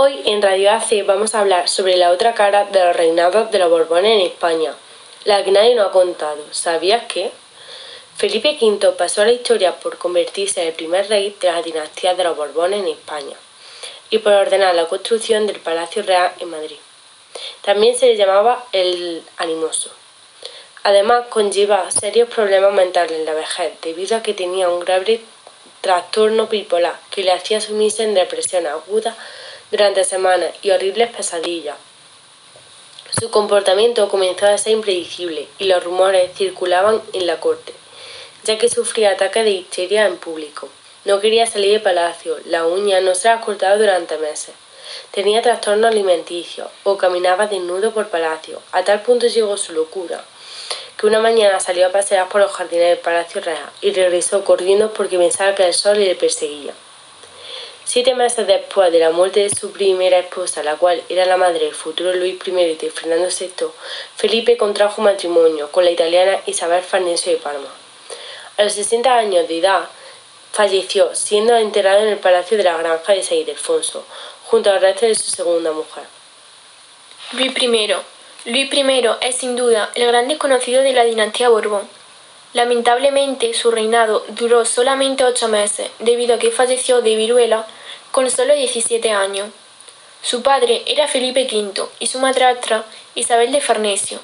Hoy en Radio AC vamos a hablar sobre la otra cara de los reinados de los Borbones en España, la que nadie nos ha contado. ¿Sabías que? Felipe V pasó a la historia por convertirse en el primer rey de la dinastía de los Borbones en España y por ordenar la construcción del Palacio Real en Madrid. También se le llamaba el Animoso. Además, conlleva serios problemas mentales en la vejez debido a que tenía un grave trastorno bipolar que le hacía sumirse en depresión aguda durante semanas y horribles pesadillas. Su comportamiento comenzó a ser impredecible y los rumores circulaban en la corte, ya que sufría ataques de histeria en público. No quería salir de palacio, la uña no se la cortaba durante meses. Tenía trastornos alimenticios o caminaba desnudo por palacio. A tal punto llegó su locura que una mañana salió a pasear por los jardines del Palacio Real y regresó corriendo porque pensaba que el sol le perseguía. Siete meses después de la muerte de su primera esposa, la cual era la madre del futuro Luis I y de Fernando VI, Felipe contrajo matrimonio con la italiana Isabel Farnesio de Parma. A los 60 años de edad falleció, siendo enterrado en el Palacio de la Granja de San Ildefonso, junto al resto de su segunda mujer. Luis I. Luis I es sin duda el gran desconocido de la dinastía Borbón. Lamentablemente, su reinado duró solamente ocho meses, debido a que falleció de viruela con solo 17 años. Su padre era Felipe V y su madrastra Isabel de Farnesio.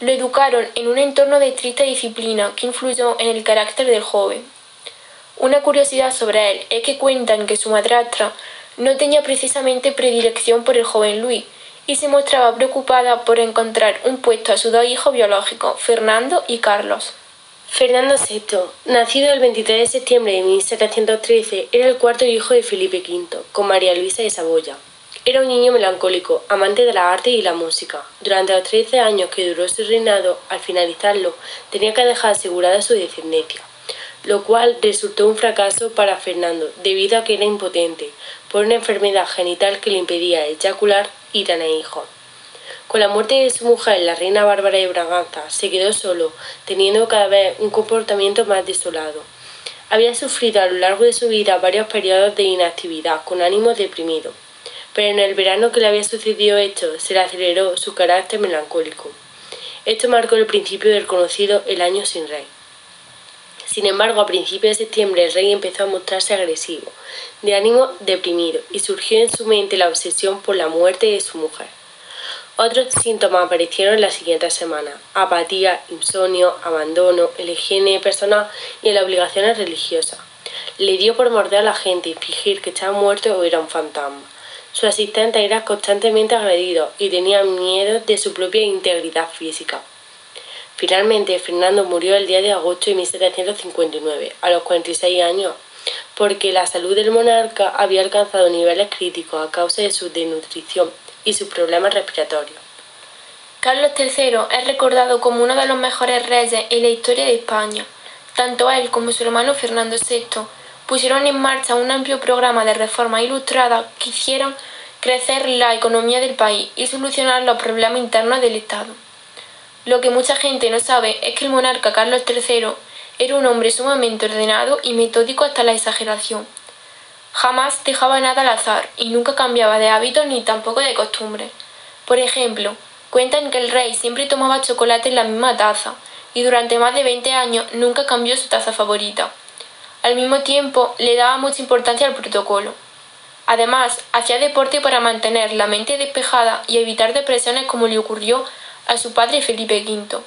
Lo educaron en un entorno de estricta disciplina que influyó en el carácter del joven. Una curiosidad sobre él es que cuentan que su madrastra no tenía precisamente predilección por el joven Luis y se mostraba preocupada por encontrar un puesto a sus dos hijos biológicos, Fernando y Carlos. Fernando VI, nacido el 23 de septiembre de 1713, era el cuarto hijo de Felipe V, con María Luisa de Saboya. Era un niño melancólico, amante de la arte y la música. Durante los 13 años que duró su reinado, al finalizarlo, tenía que dejar asegurada su descendencia, lo cual resultó un fracaso para Fernando, debido a que era impotente, por una enfermedad genital que le impedía eyacular y tener hijos. Con la muerte de su mujer, la reina Bárbara de Braganza, se quedó solo, teniendo cada vez un comportamiento más desolado. Había sufrido a lo largo de su vida varios periodos de inactividad, con ánimo deprimido, pero en el verano que le había sucedido esto, se le aceleró su carácter melancólico. Esto marcó el principio del conocido El año sin rey. Sin embargo, a principios de septiembre el rey empezó a mostrarse agresivo, de ánimo deprimido, y surgió en su mente la obsesión por la muerte de su mujer. Otros síntomas aparecieron en la siguiente semana: apatía, insomnio, abandono, el higiene personal y las obligaciones religiosas. Le dio por morder a la gente y fingir que estaba muerto o era un fantasma. Su asistente era constantemente agredido y tenía miedo de su propia integridad física. Finalmente, Fernando murió el día de agosto de 1759, a los 46 años, porque la salud del monarca había alcanzado niveles críticos a causa de su desnutrición y sus problemas respiratorios. Carlos III es recordado como uno de los mejores reyes en la historia de España. Tanto él como su hermano Fernando VI pusieron en marcha un amplio programa de reformas ilustradas que hicieron crecer la economía del país y solucionar los problemas internos del Estado. Lo que mucha gente no sabe es que el monarca Carlos III era un hombre sumamente ordenado y metódico hasta la exageración. Jamás dejaba nada al azar y nunca cambiaba de hábitos ni tampoco de costumbre. Por ejemplo, cuentan que el rey siempre tomaba chocolate en la misma taza y durante más de 20 años nunca cambió su taza favorita. Al mismo tiempo, le daba mucha importancia al protocolo. Además, hacía deporte para mantener la mente despejada y evitar depresiones como le ocurrió a su padre Felipe V.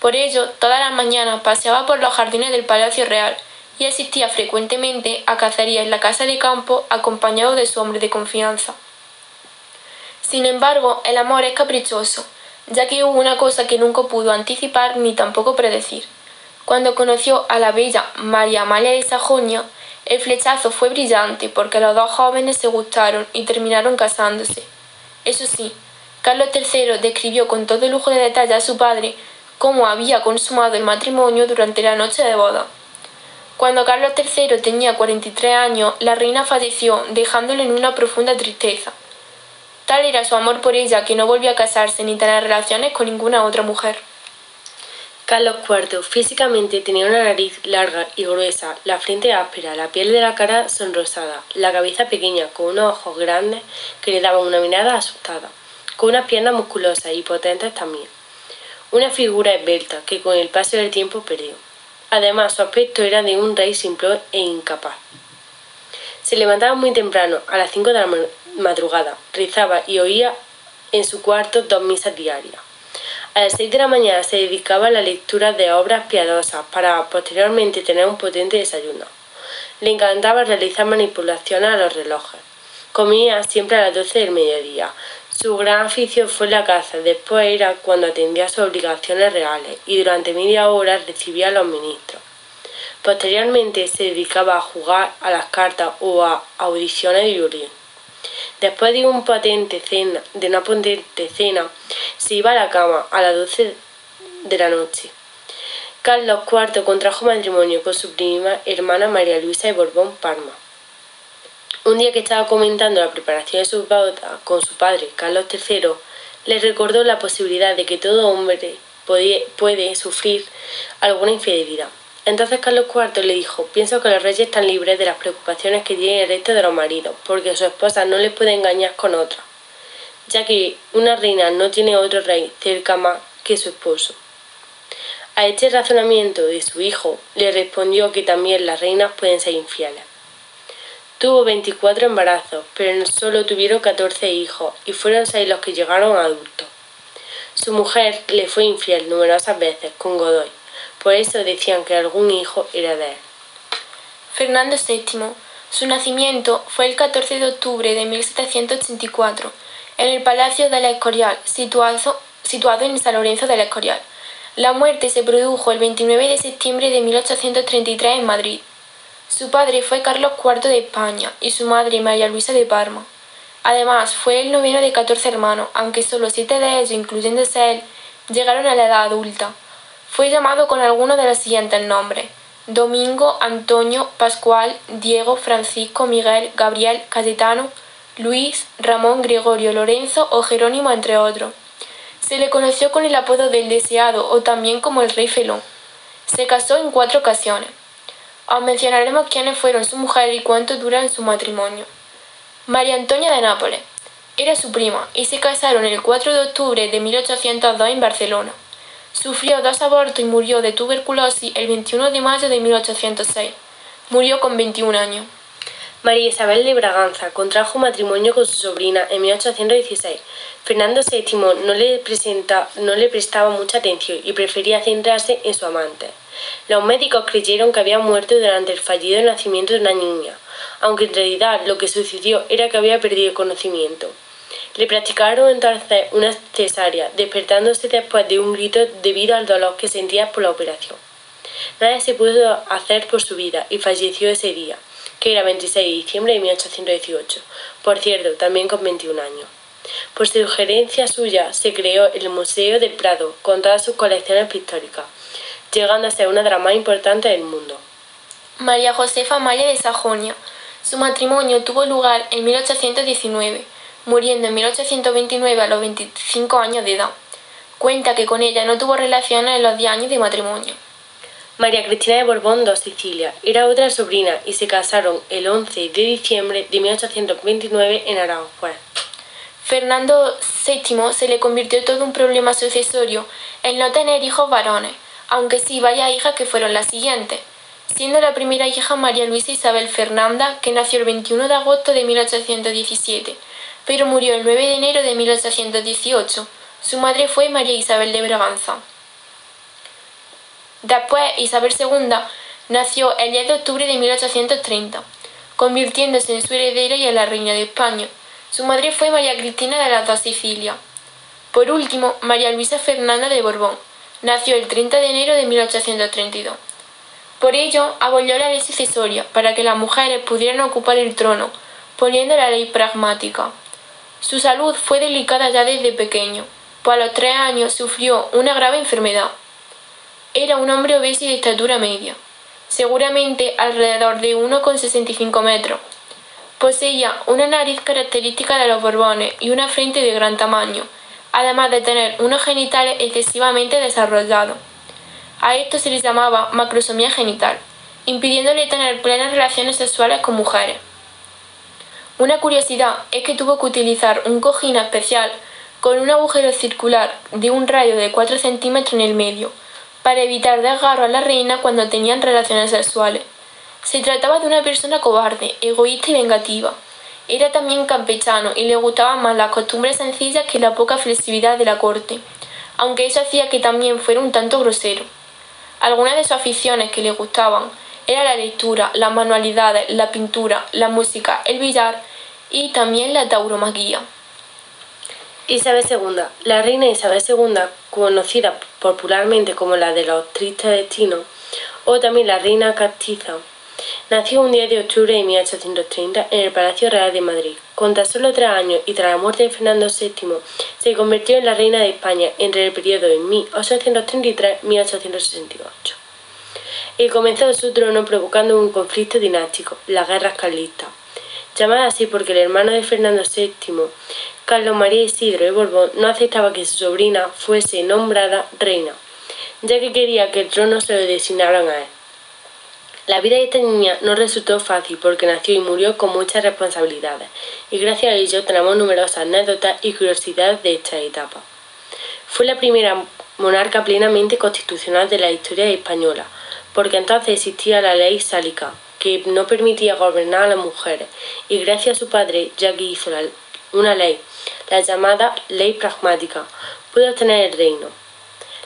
Por ello, todas las mañanas paseaba por los jardines del Palacio Real y asistía frecuentemente a cacerías en la casa de campo acompañado de su hombre de confianza. Sin embargo, el amor es caprichoso, ya que hubo una cosa que nunca pudo anticipar ni tampoco predecir. Cuando conoció a la bella María Amalia de Sajonia, el flechazo fue brillante porque los dos jóvenes se gustaron y terminaron casándose. Eso sí, Carlos III describió con todo lujo de detalle a su padre cómo había consumado el matrimonio durante la noche de boda. Cuando Carlos III tenía 43 años, la reina falleció, dejándole en una profunda tristeza. Tal era su amor por ella que no volvió a casarse ni tener relaciones con ninguna otra mujer. Carlos IV físicamente tenía una nariz larga y gruesa, la frente áspera, la piel de la cara sonrosada, la cabeza pequeña, con unos ojos grandes que le daban una mirada asustada, con unas piernas musculosas y potentes también. Una figura esbelta que con el paso del tiempo perdió. Además, su aspecto era de un rey simple e incapaz. Se levantaba muy temprano, a las cinco de la madrugada, rezaba y oía en su cuarto dos misas diarias. A las seis de la mañana se dedicaba a la lectura de obras piadosas para posteriormente tener un potente desayuno. Le encantaba realizar manipulaciones a los relojes. Comía siempre a las doce del mediodía. Su gran afición fue la caza, después era cuando atendía sus obligaciones reales y durante media hora recibía a los ministros. Posteriormente se dedicaba a jugar a las cartas o a audiciones de violín. Después de, un potente cena, de una potente cena, se iba a la cama a las 12 de la noche. Carlos IV contrajo matrimonio con su prima hermana María Luisa de Borbón Parma. Un día que estaba comentando la preparación de su boda con su padre, Carlos III, le recordó la posibilidad de que todo hombre puede sufrir alguna infidelidad. Entonces Carlos IV le dijo, pienso que los reyes están libres de las preocupaciones que tienen el resto de los maridos, porque su esposa no les puede engañar con otra, ya que una reina no tiene otro rey cerca más que su esposo. A este razonamiento de su hijo le respondió que también las reinas pueden ser infieles. Tuvo 24 embarazos, pero solo tuvieron 14 hijos y fueron seis los que llegaron a adultos. Su mujer le fue infiel numerosas veces con Godoy por eso decían que algún hijo era de él. Fernando VII. Su nacimiento fue el 14 de octubre de 1784 en el Palacio de la Escorial, situado, situado en San Lorenzo de la Escorial. La muerte se produjo el 29 de septiembre de 1833 en Madrid. Su padre fue Carlos IV de España y su madre María Luisa de Parma. Además, fue el noveno de 14 hermanos, aunque solo siete de ellos, incluyéndose él, llegaron a la edad adulta. Fue llamado con alguno de los siguientes nombres: Domingo, Antonio, Pascual, Diego, Francisco, Miguel, Gabriel, Cayetano, Luis, Ramón, Gregorio, Lorenzo o Jerónimo, entre otros. Se le conoció con el apodo del Deseado o también como el Rey Felón. Se casó en cuatro ocasiones. Os mencionaremos quiénes fueron su mujer y cuánto duran su matrimonio. María Antonia de Nápoles. Era su prima y se casaron el 4 de octubre de 1802 en Barcelona. Sufrió dos abortos y murió de tuberculosis el 21 de mayo de 1806. Murió con 21 años. María Isabel de Braganza contrajo matrimonio con su sobrina en 1816. Fernando VII no le, presenta, no le prestaba mucha atención y prefería centrarse en su amante. Los médicos creyeron que había muerto durante el fallido nacimiento de una niña, aunque en realidad lo que sucedió era que había perdido conocimiento. Le practicaron entonces una cesárea, despertándose después de un grito debido al dolor que sentía por la operación. Nada se pudo hacer por su vida y falleció ese día, que era 26 de diciembre de 1818, por cierto, también con 21 años. Por sugerencia suya se creó el Museo del Prado con todas sus colecciones pictóricas, llegando a ser una de las más importantes del mundo. María Josefa Maya de Sajonia. Su matrimonio tuvo lugar en 1819 muriendo en 1829 a los 25 años de edad. Cuenta que con ella no tuvo relaciones en los 10 años de matrimonio. María Cristina de Borbón dos Sicilia era otra sobrina y se casaron el 11 de diciembre de 1829 en Aranjuez. Fernando VII se le convirtió todo un problema sucesorio en no tener hijos varones, aunque sí varias hijas que fueron las siguientes, siendo la primera hija María Luisa Isabel Fernanda, que nació el 21 de agosto de 1817, pero murió el 9 de enero de 1818. Su madre fue María Isabel de Braganza. Después, Isabel II nació el 10 de octubre de 1830, convirtiéndose en su heredera y en la reina de España. Su madre fue María Cristina de las dos Sicilias. Por último, María Luisa Fernanda de Borbón. Nació el 30 de enero de 1832. Por ello, abolió la ley sucesoria para que las mujeres pudieran ocupar el trono, poniendo la ley pragmática. Su salud fue delicada ya desde pequeño, pues a los tres años sufrió una grave enfermedad. Era un hombre obeso y de estatura media, seguramente alrededor de 1,65 metros. Poseía una nariz característica de los Borbones y una frente de gran tamaño, además de tener unos genitales excesivamente desarrollados. A esto se les llamaba macrosomía genital, impidiéndole tener plenas relaciones sexuales con mujeres. Una curiosidad es que tuvo que utilizar un cojín especial con un agujero circular de un radio de 4 centímetros en el medio, para evitar desgarro a la reina cuando tenían relaciones sexuales. Se trataba de una persona cobarde, egoísta y vengativa. Era también campechano y le gustaban más las costumbres sencillas que la poca flexibilidad de la corte, aunque eso hacía que también fuera un tanto grosero. Algunas de sus aficiones que le gustaban eran la lectura, las manualidades, la pintura, la música, el billar y también la tauromaquia. Isabel II. La reina Isabel II, conocida popularmente como la de los tristes destinos, o también la reina castiza, nació un 10 de octubre de 1830 en el Palacio Real de Madrid. Con tan solo tres años y tras la muerte de Fernando VII, se convirtió en la reina de España entre el periodo de 1833-1868 y comenzó su trono provocando un conflicto dinástico, las guerras carlistas. Llamada así porque el hermano de Fernando VII Carlos María Isidro de Borbón no aceptaba que su sobrina fuese nombrada reina, ya que quería que el trono se lo designaran a él. La vida de esta niña no resultó fácil porque nació y murió con muchas responsabilidades, y gracias a ello tenemos numerosas anécdotas y curiosidades de esta etapa. Fue la primera monarca plenamente constitucional de la historia española, porque entonces existía la ley sálica, que no permitía gobernar a las mujeres, y gracias a su padre, ya que hizo una ley la llamada ley pragmática, pudo obtener el reino.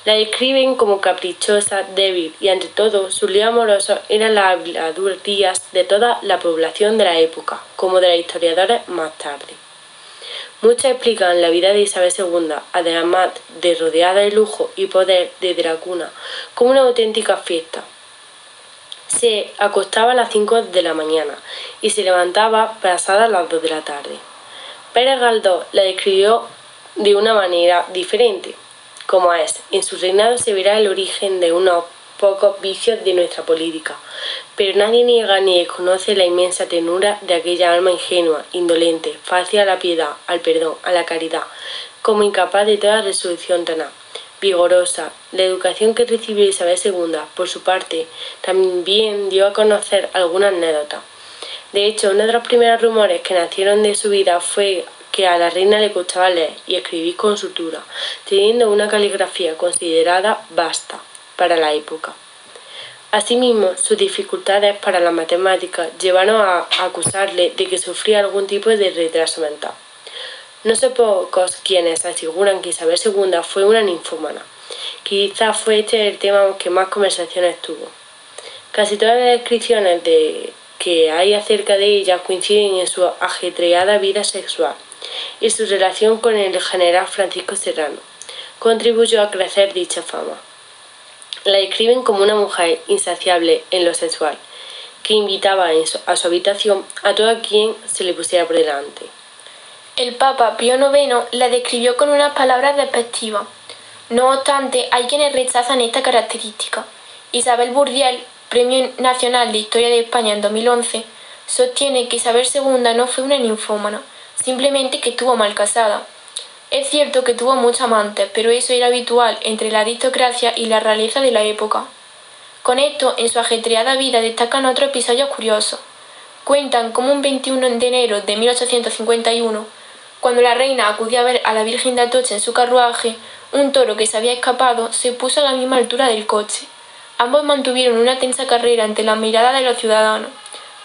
La describen como caprichosa, débil y ante todo su lío amoroso eran las habladurías de toda la población de la época, como de los historiadores más tarde. Muchos explican la vida de Isabel II, además de rodeada de lujo y poder de Dracuna, como una auténtica fiesta. Se acostaba a las 5 de la mañana y se levantaba pasada a las 2 de la tarde. Pérez Galdós la describió de una manera diferente, como es, en su reinado se verá el origen de unos pocos vicios de nuestra política, pero nadie niega ni desconoce la inmensa tenura de aquella alma ingenua, indolente, fácil a la piedad, al perdón, a la caridad, como incapaz de toda resolución tan vigorosa. La educación que recibió Isabel II, por su parte, también dio a conocer alguna anécdota. De hecho, uno de los primeros rumores que nacieron de su vida fue que a la reina le costaba leer y escribir con sutura, teniendo una caligrafía considerada vasta para la época. Asimismo, sus dificultades para la matemática llevaron a acusarle de que sufría algún tipo de retraso mental. No son pocos quienes aseguran que Isabel II fue una ninfómana. Quizás fue este el tema que más conversaciones tuvo. Casi todas las descripciones de que hay acerca de ella coinciden en su ajetreada vida sexual y su relación con el general Francisco Serrano. Contribuyó a crecer dicha fama. La describen como una mujer insaciable en lo sexual, que invitaba a su habitación a todo quien se le pusiera por delante. El Papa Pío IX la describió con unas palabras despectivas. No obstante, hay quienes rechazan esta característica. Isabel Burdiel Premio Nacional de Historia de España en 2011, sostiene que Isabel II no fue una ninfómana, simplemente que estuvo mal casada. Es cierto que tuvo muchos amantes, pero eso era habitual entre la aristocracia y la realeza de la época. Con esto, en su ajetreada vida destacan otros episodios curiosos. Cuentan cómo un 21 de enero de 1851, cuando la reina acudía a ver a la Virgen de Atocha en su carruaje, un toro que se había escapado se puso a la misma altura del coche. Ambos mantuvieron una tensa carrera ante la mirada de los ciudadanos,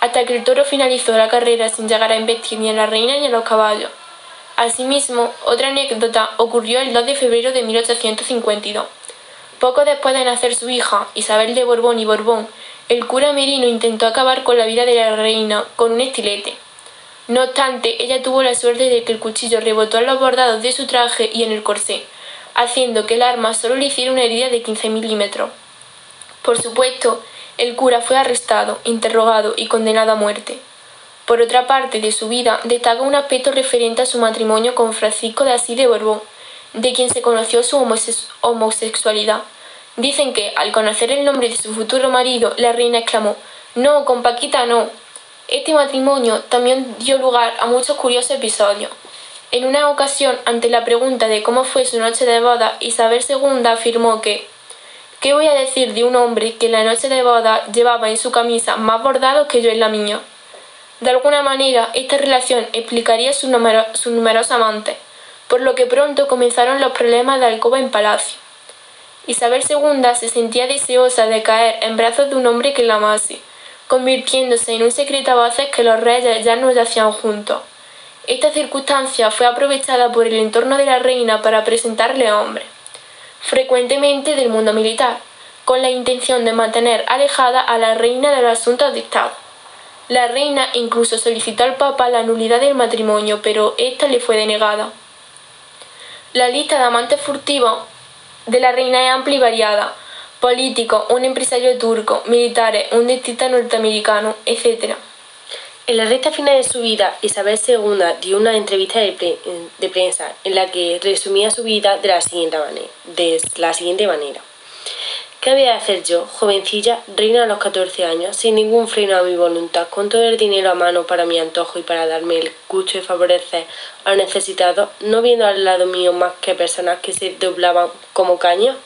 hasta que el toro finalizó la carrera sin llegar a embestir ni a la reina ni a los caballos. Asimismo, otra anécdota ocurrió el 2 de febrero de 1852. Poco después de nacer su hija, Isabel de Borbón y Borbón, el cura Merino intentó acabar con la vida de la reina con un estilete. No obstante, ella tuvo la suerte de que el cuchillo rebotó en los bordados de su traje y en el corsé, haciendo que el arma solo le hiciera una herida de 15 milímetros. Por supuesto, el cura fue arrestado, interrogado y condenado a muerte. Por otra parte de su vida destaca un aspecto referente a su matrimonio con Francisco de Asís de Borbón, de quien se conoció su homosexualidad. Dicen que, al conocer el nombre de su futuro marido, la reina exclamó No, con Paquita no. Este matrimonio también dio lugar a muchos curiosos episodios. En una ocasión, ante la pregunta de cómo fue su noche de boda, Isabel II afirmó que ¿Qué voy a decir de un hombre que en la noche de boda llevaba en su camisa más bordados que yo en la mía? De alguna manera, esta relación explicaría sus su numerosos amantes, por lo que pronto comenzaron los problemas de alcoba en palacio. Isabel II se sentía deseosa de caer en brazos de un hombre que la amase, convirtiéndose en un secreto a voces que los reyes ya no yacían juntos. Esta circunstancia fue aprovechada por el entorno de la reina para presentarle a hombres, frecuentemente del mundo militar, con la intención de mantener alejada a la reina de los asuntos de Estado. La reina incluso solicitó al Papa la nulidad del matrimonio, pero esta le fue denegada. La lista de amantes furtivos de la reina es amplia y variada. Políticos, un empresario turco, militares, un dentista norteamericano, etc. En la recta final de su vida, Isabel II dio una entrevista de, prensa en la que resumía su vida de la siguiente manera. ¿Qué había de hacer yo, jovencilla, reina a los 14 años, sin ningún freno a mi voluntad, con todo el dinero a mano para mi antojo y para darme el gusto de favorecer a los necesitados, no viendo al lado mío más que personas que se doblaban como caña?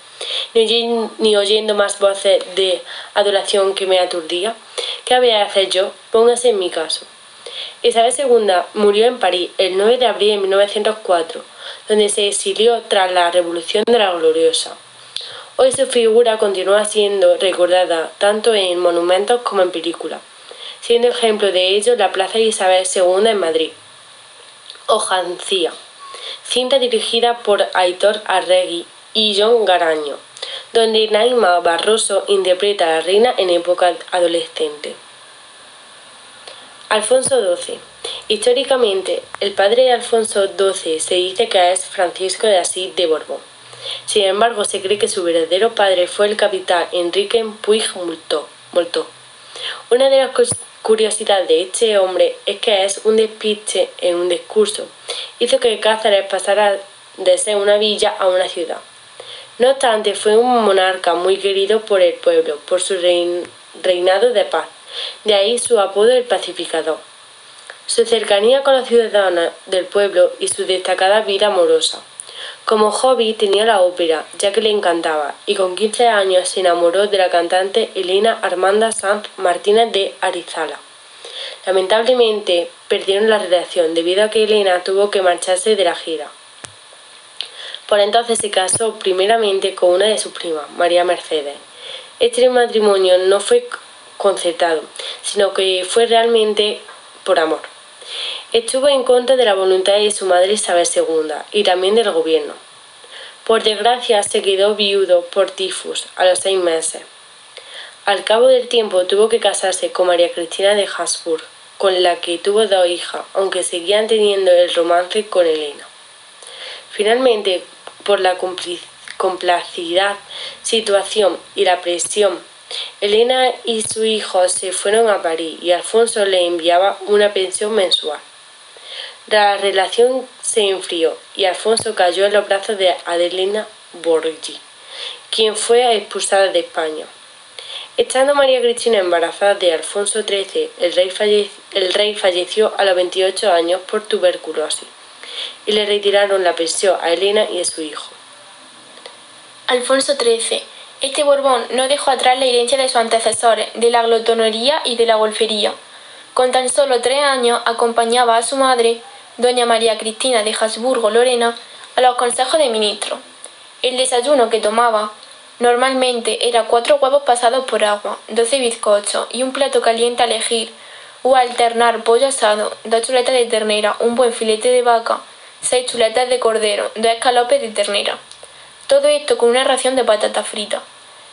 Ni, oyendo más voces de adoración que me aturdía. ¿Qué había de hacer yo? Póngase en mi caso. Isabel II murió en París el 9 de abril de 1904, donde se exilió tras la Revolución de la Gloriosa. Hoy su figura continúa siendo recordada tanto en monumentos como en películas, siendo ejemplo de ello la Plaza Isabel II en Madrid. Ojancía, cinta dirigida por Aitor Arregui y John Garaño, donde Naima Barroso interpreta a la reina en época adolescente. Alfonso XII. Históricamente, el padre de Alfonso XII se dice que es Francisco de Asís de Borbón. Sin embargo, se cree que su verdadero padre fue el capitán Enrique Puig Moltó. Una de las curiosidades de este hombre es que es un despiste en un discurso. Hizo que Cáceres pasara de ser una villa a una ciudad. No obstante, fue un monarca muy querido por el pueblo, por su reinado de paz, de ahí su apodo el pacificador. Su cercanía con los ciudadanos del pueblo y su destacada vida amorosa. Como hobby tenía la ópera, ya que le encantaba, y con 15 años se enamoró de la cantante Elena Armanda Sanz Martínez de Arizala. Lamentablemente perdieron la relación debido a que Elena tuvo que marcharse de la gira. Por entonces se casó primeramente con una de sus primas, María Mercedes. Este matrimonio no fue concertado, sino que fue realmente por amor. Estuvo en contra de la voluntad de su madre Isabel II y también del gobierno. Por desgracia se quedó viudo por tifus a los seis meses. Al cabo del tiempo tuvo que casarse con María Cristina de Habsburg, con la que tuvo dos hijas, aunque seguían teniendo el romance con Elena. Finalmente, por la complacidad, situación y la presión. Elena y su hijo se fueron a París y Alfonso le enviaba una pensión mensual. La relación se enfrió y Alfonso cayó en los brazos de Adelina Borgi, quien fue expulsada de España. Estando María Cristina embarazada de Alfonso XIII, el rey, el rey falleció a los 28 años por tuberculosis y le retiraron la pensión a Elena y a su hijo. Alfonso XIII. Este Borbón no dejó atrás la herencia de sus antecesores, de la glotonería y de la golfería. Con tan solo tres años acompañaba a su madre, doña María Cristina de Habsburgo Lorena, a los consejos de ministros. El desayuno que tomaba normalmente era cuatro huevos pasados por agua, doce bizcochos y un plato caliente a elegir, o alternar pollo asado, dos chuletas de ternera, un buen filete de vaca, seis chuletas de cordero, dos escalopes de ternera. Todo esto con una ración de patata frita.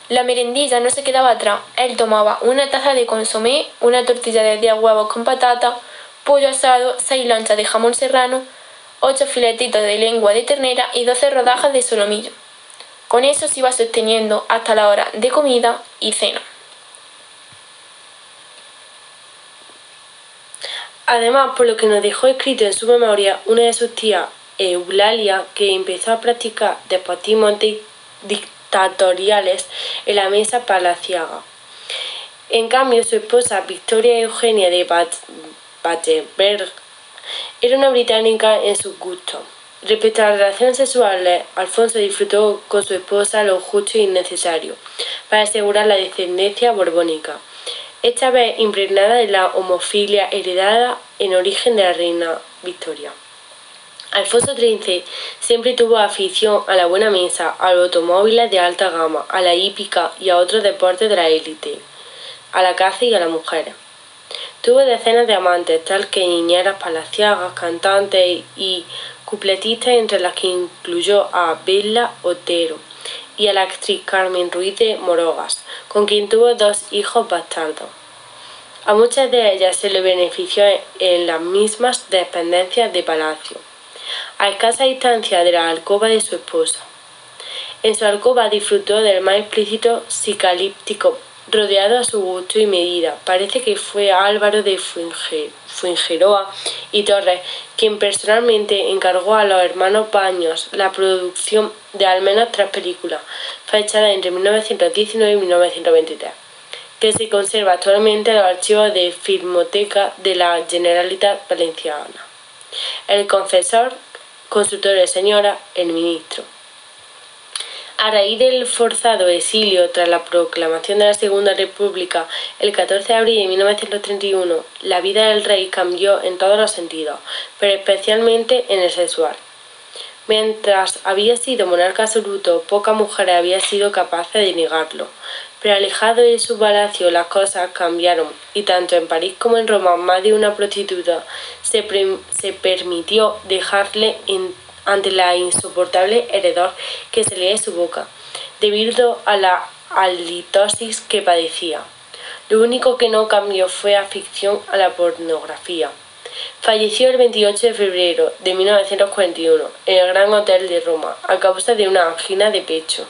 La merendilla no se quedaba atrás. Él tomaba una taza de consomé, una tortilla de 10 huevos con patata, pollo asado, seis lonchas de jamón serrano, ocho filetitos de lengua de ternera y 12 rodajas de solomillo. Con eso se iba sosteniendo hasta la hora de comida y cena. Además, por lo que nos dejó escrito en su memoria una de sus tías, Eulalia, que empezó a practicar despotismos dictatoriales en la mesa palaciaga. En cambio, su esposa, Victoria Eugenia de Battenberg, era una británica en sus gustos. Respecto a las relaciones sexuales, Alfonso disfrutó con su esposa lo justo y necesario para asegurar la descendencia borbónica, esta vez impregnada de la homofilia heredada en origen de la reina Victoria. Alfonso XIII siempre tuvo afición a la buena mesa, a los automóviles de alta gama, a la hípica y a otros deportes de la élite, a la caza y a las mujeres. Tuvo decenas de amantes, tal que niñeras palaciagas, cantantes y cupletistas, entre las que incluyó a Bella Otero y a la actriz Carmen Ruiz de Morogas, con quien tuvo dos hijos bastardos. A muchas de ellas se le benefició en las mismas dependencias de palacio, a escasa distancia de la alcoba de su esposa. En su alcoba disfrutó del más explícito psicalíptico rodeado a su gusto y medida. Parece que fue Álvaro de Fuengeroa y Torres quien personalmente encargó a los hermanos Baños la producción de al menos tres películas, fechadas entre 1919 y 1923, que se conserva actualmente en los archivos de Filmoteca de la Generalitat Valenciana. El confesor, consultor de señora, el ministro. A raíz del forzado exilio tras la proclamación de la Segunda República el 14 de abril de 1931, la vida del rey cambió en todos los sentidos, pero especialmente en el sexual. Mientras había sido monarca absoluto, pocas mujeres habían sido capaces de negarlo. Pero alejado de su palacio las cosas cambiaron y tanto en París como en Roma más de una prostituta se, se permitió dejarle en ante la insoportable heredor que salía de su boca, debido a la halitosis que padecía. Lo único que no cambió fue afición a la pornografía. Falleció el 28 de febrero de 1941 en el Gran Hotel de Roma a causa de una angina de pecho.